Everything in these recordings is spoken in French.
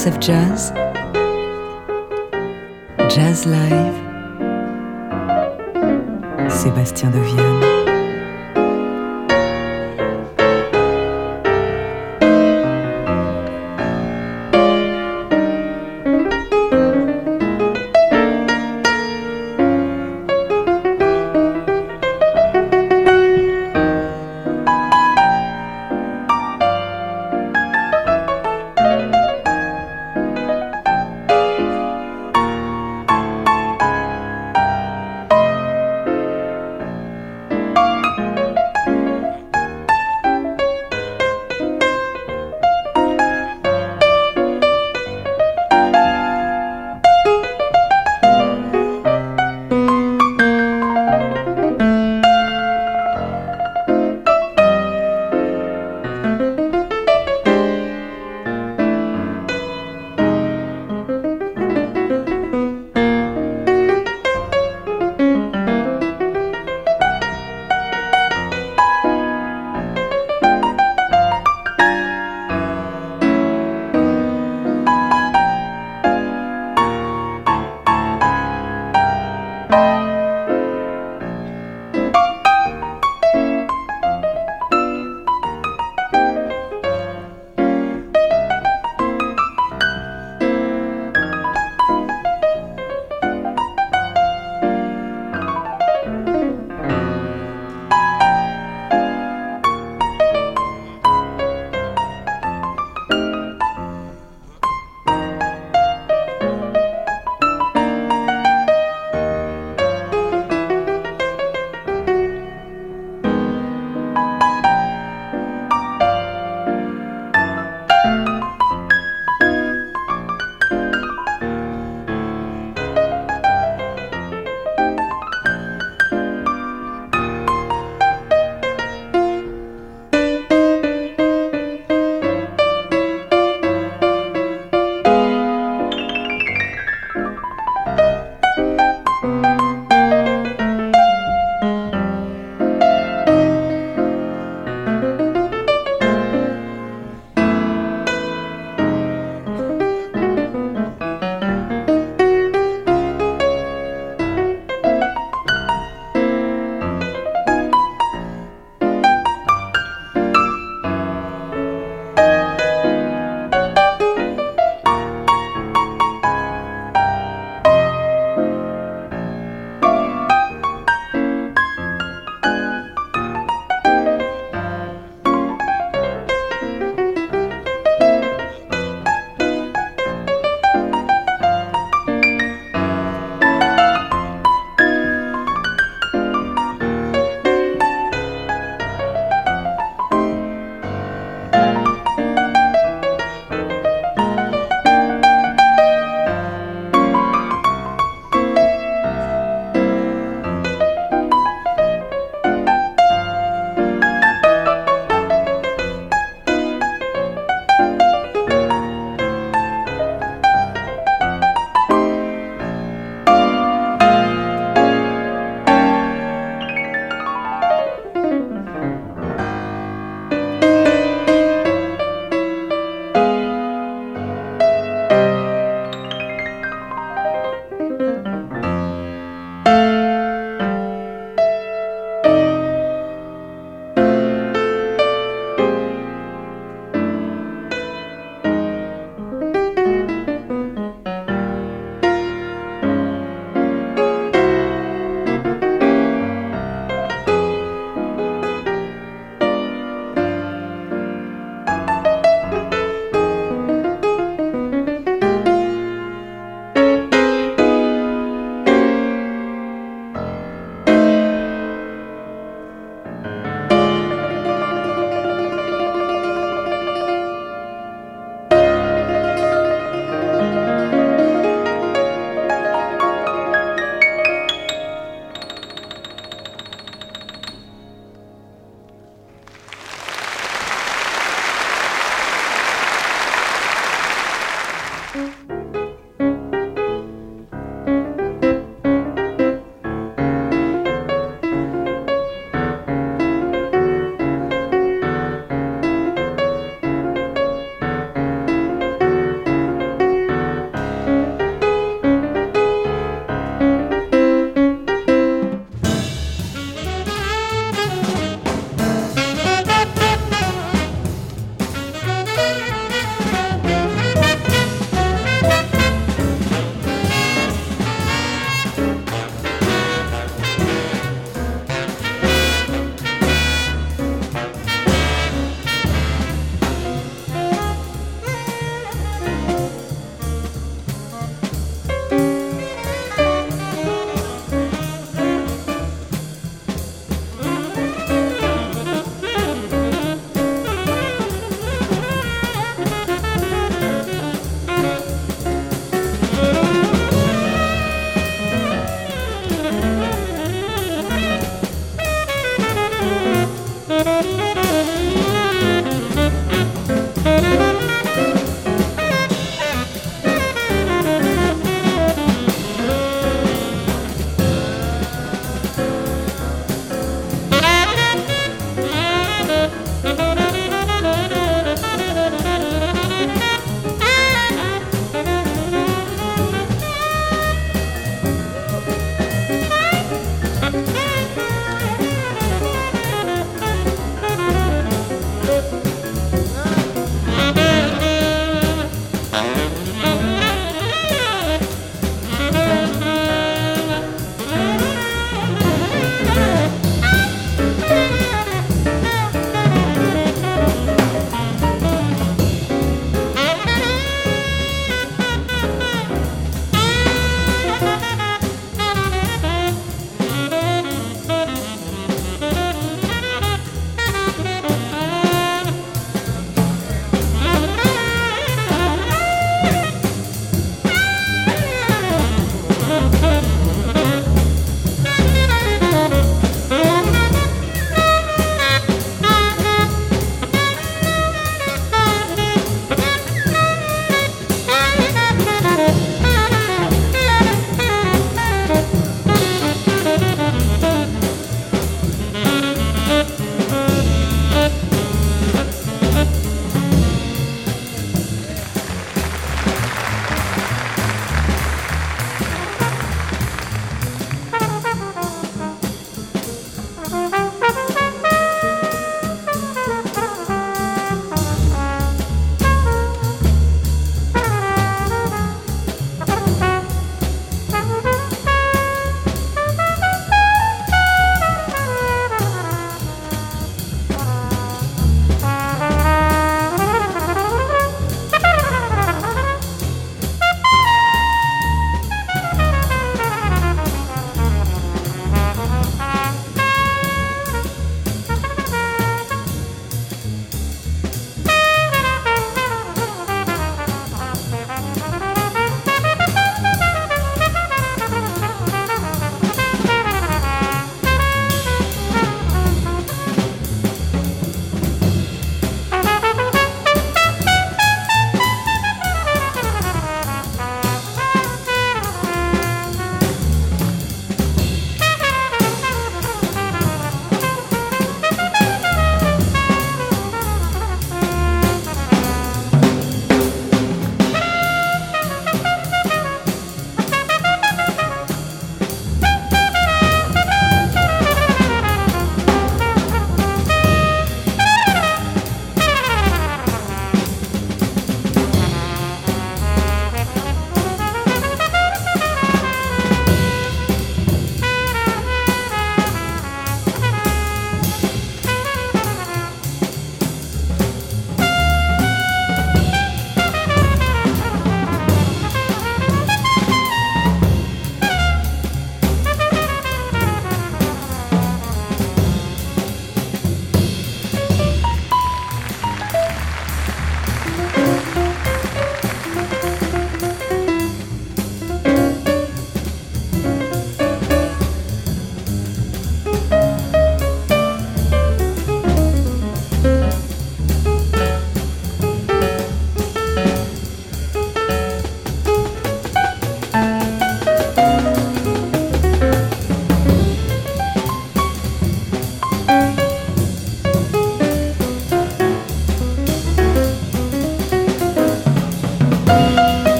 TSF Jazz, Jazz Live,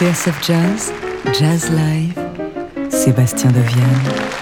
TSF Jazz, Jazz Live, Sébastien Devienne.